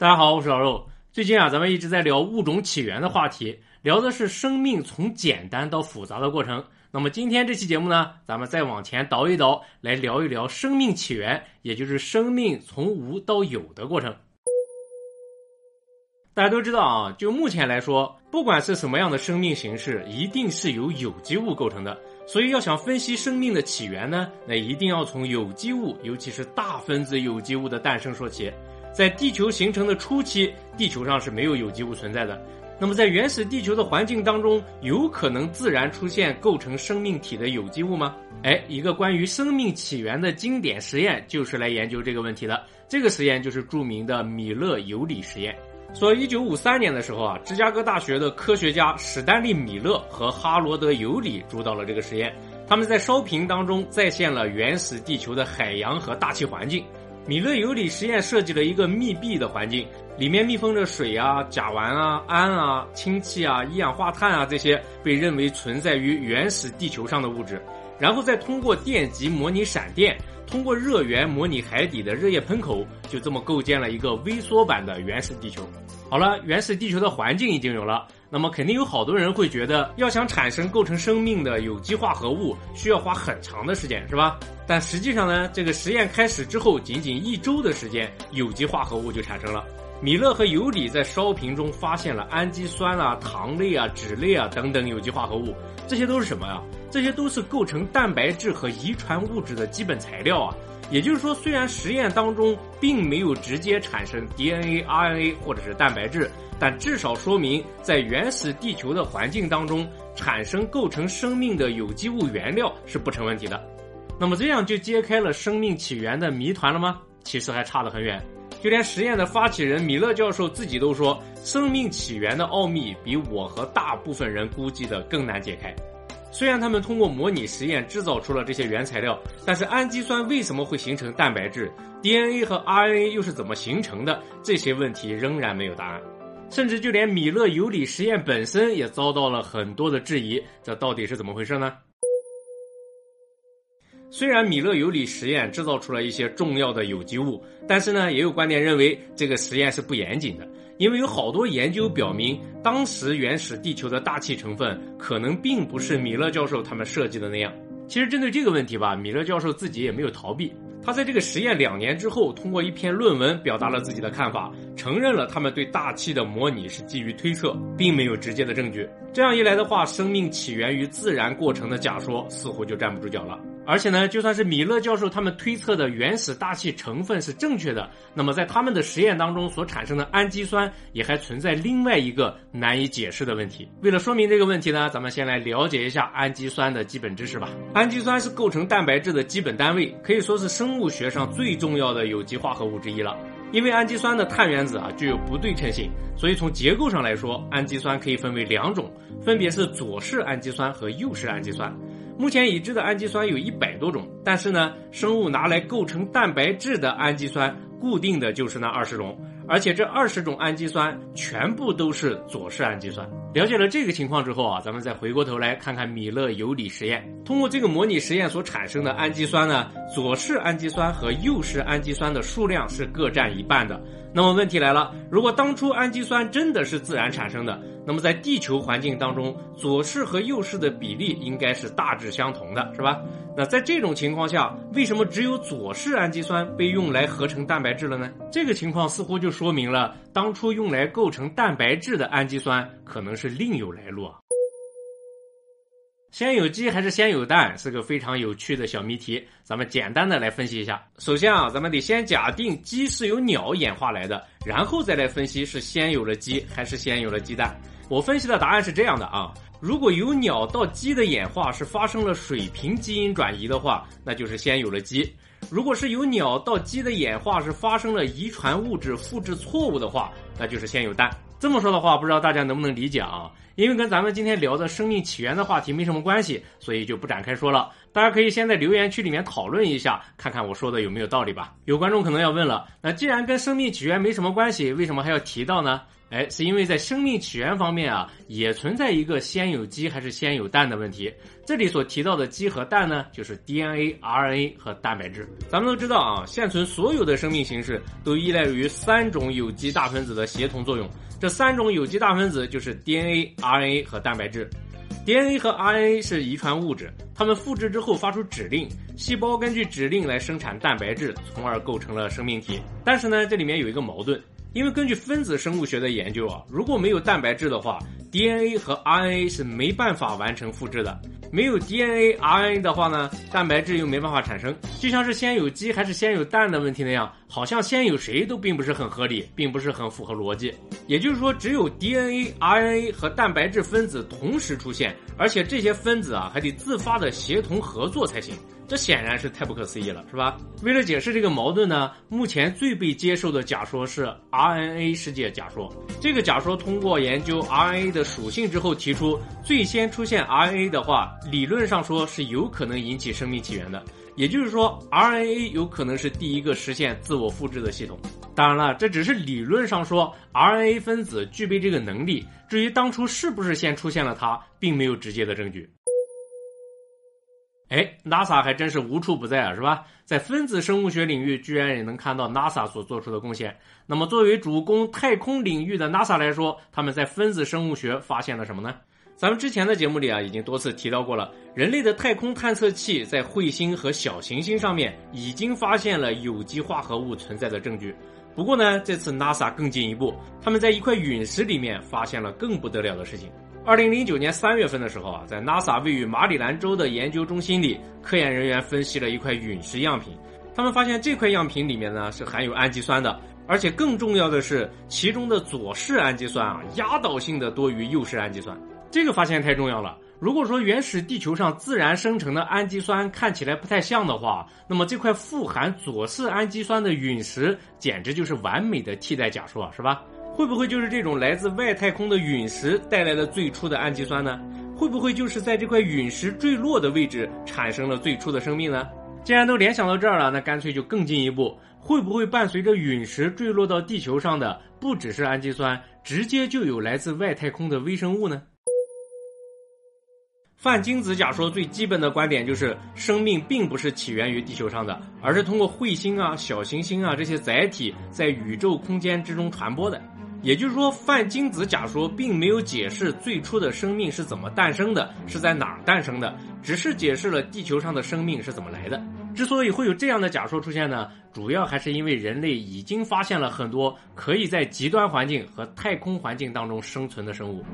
大家好，我是老肉。最近啊，咱们一直在聊物种起源的话题，聊的是生命从简单到复杂的过程。那么今天这期节目呢，咱们再往前倒一倒，来聊一聊生命起源，也就是生命从无到有的过程。大家都知道啊，就目前来说，不管是什么样的生命形式，一定是由有机物构成的。所以要想分析生命的起源呢，那一定要从有机物，尤其是大分子有机物的诞生说起。在地球形成的初期，地球上是没有有机物存在的。那么在原始地球的环境当中，有可能自然出现构成生命体的有机物吗？哎，一个关于生命起源的经典实验就是来研究这个问题的。这个实验就是著名的米勒尤里实验。说一九五三年的时候啊，芝加哥大学的科学家史丹利·米勒和哈罗德·尤里主导了这个实验。他们在烧瓶当中再现了原始地球的海洋和大气环境。米勒尤里实验设计了一个密闭的环境，里面密封着水啊、甲烷啊、氨啊、氢气啊、一氧化碳啊这些被认为存在于原始地球上的物质，然后再通过电极模拟闪电。通过热源模拟海底的热液喷口，就这么构建了一个微缩版的原始地球。好了，原始地球的环境已经有了，那么肯定有好多人会觉得，要想产生构成生命的有机化合物，需要花很长的时间，是吧？但实际上呢，这个实验开始之后，仅仅一周的时间，有机化合物就产生了。米勒和尤里在烧瓶中发现了氨基酸啊、糖类啊、脂类啊等等有机化合物，这些都是什么呀？这些都是构成蛋白质和遗传物质的基本材料啊。也就是说，虽然实验当中并没有直接产生 DNA、RNA 或者是蛋白质，但至少说明在原始地球的环境当中产生构成生命的有机物原料是不成问题的。那么这样就揭开了生命起源的谜团了吗？其实还差得很远。就连实验的发起人米勒教授自己都说，生命起源的奥秘比我和大部分人估计的更难解开。虽然他们通过模拟实验制造出了这些原材料，但是氨基酸为什么会形成蛋白质？DNA 和 RNA 又是怎么形成的？这些问题仍然没有答案。甚至就连米勒尤里实验本身也遭到了很多的质疑。这到底是怎么回事呢？虽然米勒尤里实验制造出了一些重要的有机物，但是呢，也有观点认为这个实验是不严谨的，因为有好多研究表明，当时原始地球的大气成分可能并不是米勒教授他们设计的那样。其实针对这个问题吧，米勒教授自己也没有逃避，他在这个实验两年之后，通过一篇论文表达了自己的看法，承认了他们对大气的模拟是基于推测，并没有直接的证据。这样一来的话，生命起源于自然过程的假说似乎就站不住脚了。而且呢，就算是米勒教授他们推测的原始大气成分是正确的，那么在他们的实验当中所产生的氨基酸也还存在另外一个难以解释的问题。为了说明这个问题呢，咱们先来了解一下氨基酸的基本知识吧。氨基酸是构成蛋白质的基本单位，可以说是生物学上最重要的有机化合物之一了。因为氨基酸的碳原子啊具有不对称性，所以从结构上来说，氨基酸可以分为两种，分别是左式氨基酸和右式氨基酸。目前已知的氨基酸有一百多种，但是呢，生物拿来构成蛋白质的氨基酸固定的就是那二十种，而且这二十种氨基酸全部都是左式氨基酸。了解了这个情况之后啊，咱们再回过头来看看米勒尤里实验，通过这个模拟实验所产生的氨基酸呢，左式氨基酸和右式氨基酸的数量是各占一半的。那么问题来了，如果当初氨基酸真的是自然产生的，那么在地球环境当中，左式和右式的比例应该是大致相同的，是吧？那在这种情况下，为什么只有左式氨基酸被用来合成蛋白质了呢？这个情况似乎就说明了当初用来构成蛋白质的氨基酸可能是另有来路啊。先有鸡还是先有蛋，是个非常有趣的小谜题。咱们简单的来分析一下。首先啊，咱们得先假定鸡是由鸟演化来的，然后再来分析是先有了鸡还是先有了鸡蛋。我分析的答案是这样的啊：如果由鸟到鸡的演化是发生了水平基因转移的话，那就是先有了鸡；如果是由鸟到鸡的演化是发生了遗传物质复制错误的话，那就是先有蛋。这么说的话，不知道大家能不能理解啊？因为跟咱们今天聊的生命起源的话题没什么关系，所以就不展开说了。大家可以先在留言区里面讨论一下，看看我说的有没有道理吧。有观众可能要问了，那既然跟生命起源没什么关系，为什么还要提到呢？哎，是因为在生命起源方面啊，也存在一个先有鸡还是先有蛋的问题。这里所提到的鸡和蛋呢，就是 DNA、RNA 和蛋白质。咱们都知道啊，现存所有的生命形式都依赖于三种有机大分子的协同作用。这三种有机大分子就是 DNA、RNA 和蛋白质。DNA 和 RNA 是遗传物质，它们复制之后发出指令，细胞根据指令来生产蛋白质，从而构成了生命体。但是呢，这里面有一个矛盾。因为根据分子生物学的研究啊，如果没有蛋白质的话，DNA 和 RNA 是没办法完成复制的。没有 DNA、RNA 的话呢，蛋白质又没办法产生。就像是先有鸡还是先有蛋的问题那样，好像先有谁都并不是很合理，并不是很符合逻辑。也就是说，只有 DNA、RNA 和蛋白质分子同时出现，而且这些分子啊还得自发的协同合作才行。这显然是太不可思议了，是吧？为了解释这个矛盾呢，目前最被接受的假说是 RNA 世界假说。这个假说通过研究 RNA 的属性之后，提出最先出现 RNA 的话，理论上说是有可能引起生命起源的。也就是说，RNA 有可能是第一个实现自我复制的系统。当然了，这只是理论上说 RNA 分子具备这个能力。至于当初是不是先出现了它，并没有直接的证据。哎，NASA 还真是无处不在啊，是吧？在分子生物学领域，居然也能看到 NASA 所做出的贡献。那么，作为主攻太空领域的 NASA 来说，他们在分子生物学发现了什么呢？咱们之前的节目里啊，已经多次提到过了。人类的太空探测器在彗星和小行星上面已经发现了有机化合物存在的证据。不过呢，这次 NASA 更进一步，他们在一块陨石里面发现了更不得了的事情。二零零九年三月份的时候啊，在 NASA 位于马里兰州的研究中心里，科研人员分析了一块陨石样品。他们发现这块样品里面呢是含有氨基酸的，而且更重要的是，其中的左氏氨基酸啊压倒性的多于右氏氨基酸。这个发现太重要了。如果说原始地球上自然生成的氨基酸看起来不太像的话，那么这块富含左氏氨基酸的陨石简直就是完美的替代假说，是吧？会不会就是这种来自外太空的陨石带来了最初的氨基酸呢？会不会就是在这块陨石坠落的位置产生了最初的生命呢？既然都联想到这儿了，那干脆就更进一步，会不会伴随着陨石坠落到地球上的不只是氨基酸，直接就有来自外太空的微生物呢？泛精子假说最基本的观点就是，生命并不是起源于地球上的，而是通过彗星啊、小行星啊这些载体在宇宙空间之中传播的。也就是说，泛精子假说并没有解释最初的生命是怎么诞生的，是在哪儿诞生的，只是解释了地球上的生命是怎么来的。之所以会有这样的假说出现呢，主要还是因为人类已经发现了很多可以在极端环境和太空环境当中生存的生物，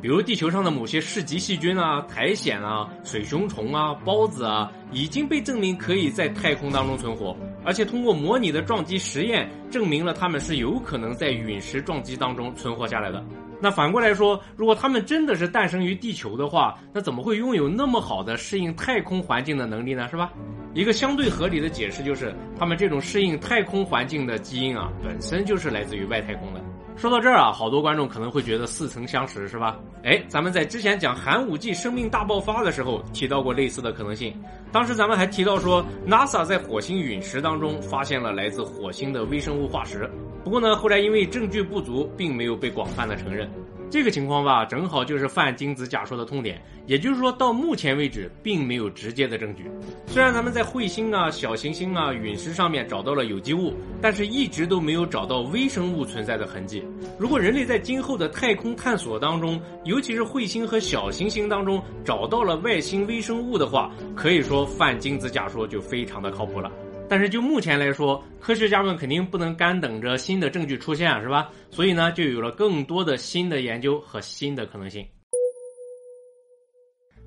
比如地球上的某些市极细菌啊、苔藓啊、水熊虫啊、孢子啊，已经被证明可以在太空当中存活，而且通过模拟的撞击实验，证明了它们是有可能在陨石撞击当中存活下来的。那反过来说，如果它们真的是诞生于地球的话，那怎么会拥有那么好的适应太空环境的能力呢？是吧？一个相对合理的解释就是，他们这种适应太空环境的基因啊，本身就是来自于外太空的。说到这儿啊，好多观众可能会觉得似曾相识，是吧？哎，咱们在之前讲寒武纪生命大爆发的时候提到过类似的可能性。当时咱们还提到说，NASA 在火星陨石当中发现了来自火星的微生物化石。不过呢，后来因为证据不足，并没有被广泛的承认。这个情况吧，正好就是泛精子假说的痛点。也就是说，到目前为止，并没有直接的证据。虽然咱们在彗星啊、小行星啊、陨石上面找到了有机物，但是一直都没有找到微生物存在的痕迹。如果人类在今后的太空探索当中，尤其是彗星和小行星当中找到了外星微生物的话，可以说泛精子假说就非常的靠谱了。但是就目前来说，科学家们肯定不能干等着新的证据出现啊，是吧？所以呢，就有了更多的新的研究和新的可能性。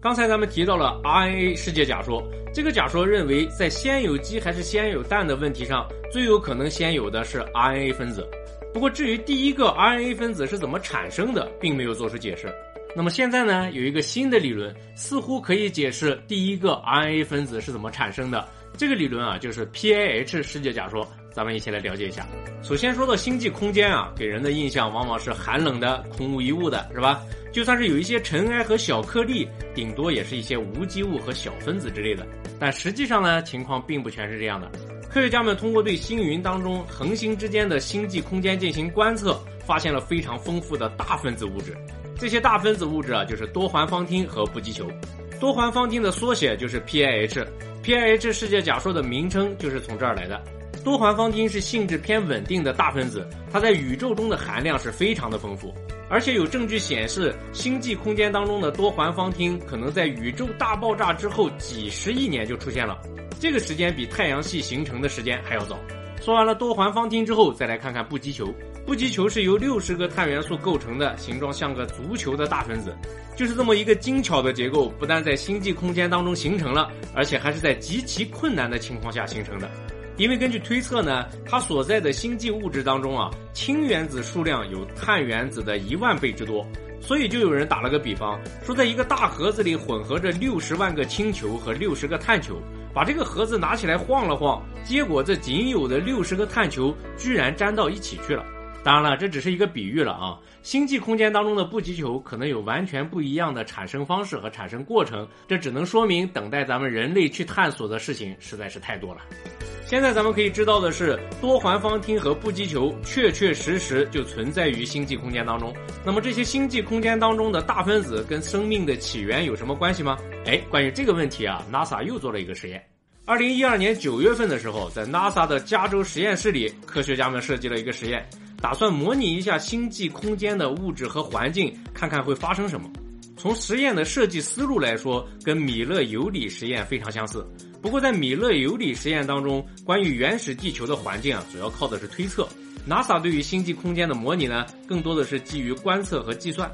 刚才咱们提到了 RNA 世界假说，这个假说认为，在先有鸡还是先有蛋的问题上，最有可能先有的是 RNA 分子。不过，至于第一个 RNA 分子是怎么产生的，并没有做出解释。那么现在呢，有一个新的理论，似乎可以解释第一个 RNA 分子是怎么产生的。这个理论啊，就是 PAH 世界假说，咱们一起来了解一下。首先说到星际空间啊，给人的印象往往是寒冷的、空无一物的，是吧？就算是有一些尘埃和小颗粒，顶多也是一些无机物和小分子之类的。但实际上呢，情况并不全是这样的。科学家们通过对星云当中恒星之间的星际空间进行观测，发现了非常丰富的大分子物质。这些大分子物质啊，就是多环芳烃和不积球。多环芳烃的缩写就是 PIH，PIH 世界假说的名称就是从这儿来的。多环芳烃是性质偏稳定的大分子，它在宇宙中的含量是非常的丰富，而且有证据显示，星际空间当中的多环芳烃可能在宇宙大爆炸之后几十亿年就出现了，这个时间比太阳系形成的时间还要早。说完了多环芳烃之后，再来看看不积球。布吉球是由六十个碳元素构成的，形状像个足球的大分子，就是这么一个精巧的结构，不但在星际空间当中形成了，而且还是在极其困难的情况下形成的。因为根据推测呢，它所在的星际物质当中啊，氢原子数量有碳原子的一万倍之多，所以就有人打了个比方，说在一个大盒子里混合着六十万个氢球和六十个碳球，把这个盒子拿起来晃了晃，结果这仅有的六十个碳球居然粘到一起去了。当然了，这只是一个比喻了啊。星际空间当中的不积球可能有完全不一样的产生方式和产生过程，这只能说明等待咱们人类去探索的事情实在是太多了。现在咱们可以知道的是，多环芳烃和不积球确确实实就存在于星际空间当中。那么这些星际空间当中的大分子跟生命的起源有什么关系吗？哎，关于这个问题啊，NASA 又做了一个实验。二零一二年九月份的时候，在 NASA 的加州实验室里，科学家们设计了一个实验，打算模拟一下星际空间的物质和环境，看看会发生什么。从实验的设计思路来说，跟米勒尤里实验非常相似。不过，在米勒尤里实验当中，关于原始地球的环境啊，主要靠的是推测。NASA 对于星际空间的模拟呢，更多的是基于观测和计算，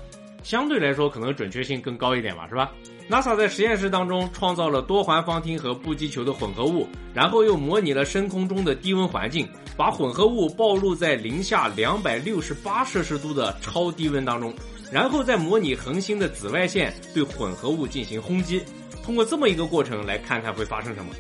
相对来说可能准确性更高一点吧，是吧？NASA 在实验室当中创造了多环芳烃和不积球的混合物，然后又模拟了深空中的低温环境，把混合物暴露在零下两百六十八摄氏度的超低温当中，然后再模拟恒星的紫外线对混合物进行轰击。通过这么一个过程来看看会发生什么，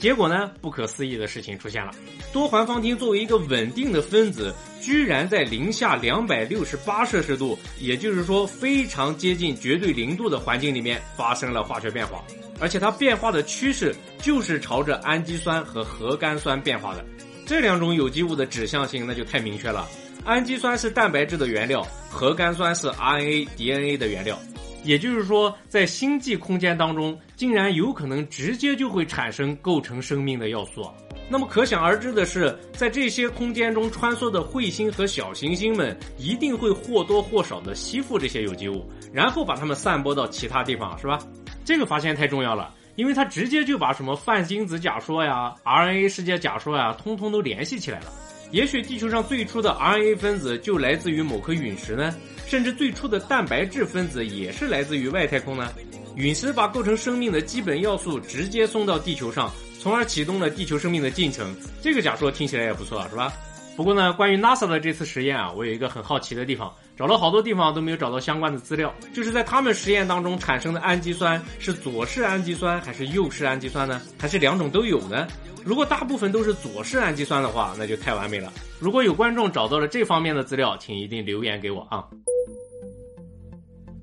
结果呢？不可思议的事情出现了。多环芳烃作为一个稳定的分子，居然在零下两百六十八摄氏度，也就是说非常接近绝对零度的环境里面发生了化学变化，而且它变化的趋势就是朝着氨基酸和核苷酸变化的。这两种有机物的指向性那就太明确了。氨基酸是蛋白质的原料，核苷酸是 RNA、DNA 的原料。也就是说，在星际空间当中，竟然有可能直接就会产生构成生命的要素。那么可想而知的是，在这些空间中穿梭的彗星和小行星们，一定会或多或少的吸附这些有机物，然后把它们散播到其他地方，是吧？这个发现太重要了，因为它直接就把什么泛精子假说呀、RNA 世界假说呀，通通都联系起来了。也许地球上最初的 RNA 分子就来自于某颗陨石呢？甚至最初的蛋白质分子也是来自于外太空呢。陨石把构成生命的基本要素直接送到地球上，从而启动了地球生命的进程。这个假说听起来也不错，是吧？不过呢，关于 NASA 的这次实验啊，我有一个很好奇的地方，找了好多地方都没有找到相关的资料，就是在他们实验当中产生的氨基酸是左式氨基酸还是右式氨基酸呢？还是两种都有呢？如果大部分都是左式氨基酸的话，那就太完美了。如果有观众找到了这方面的资料，请一定留言给我啊。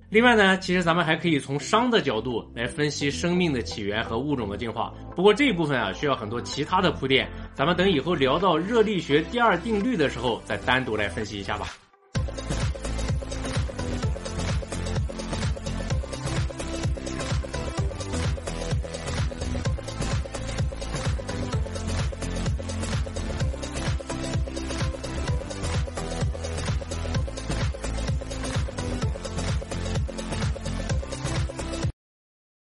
另外呢，其实咱们还可以从熵的角度来分析生命的起源和物种的进化。不过这一部分啊，需要很多其他的铺垫，咱们等以后聊到热力学第二定律的时候再单独来分析一下吧。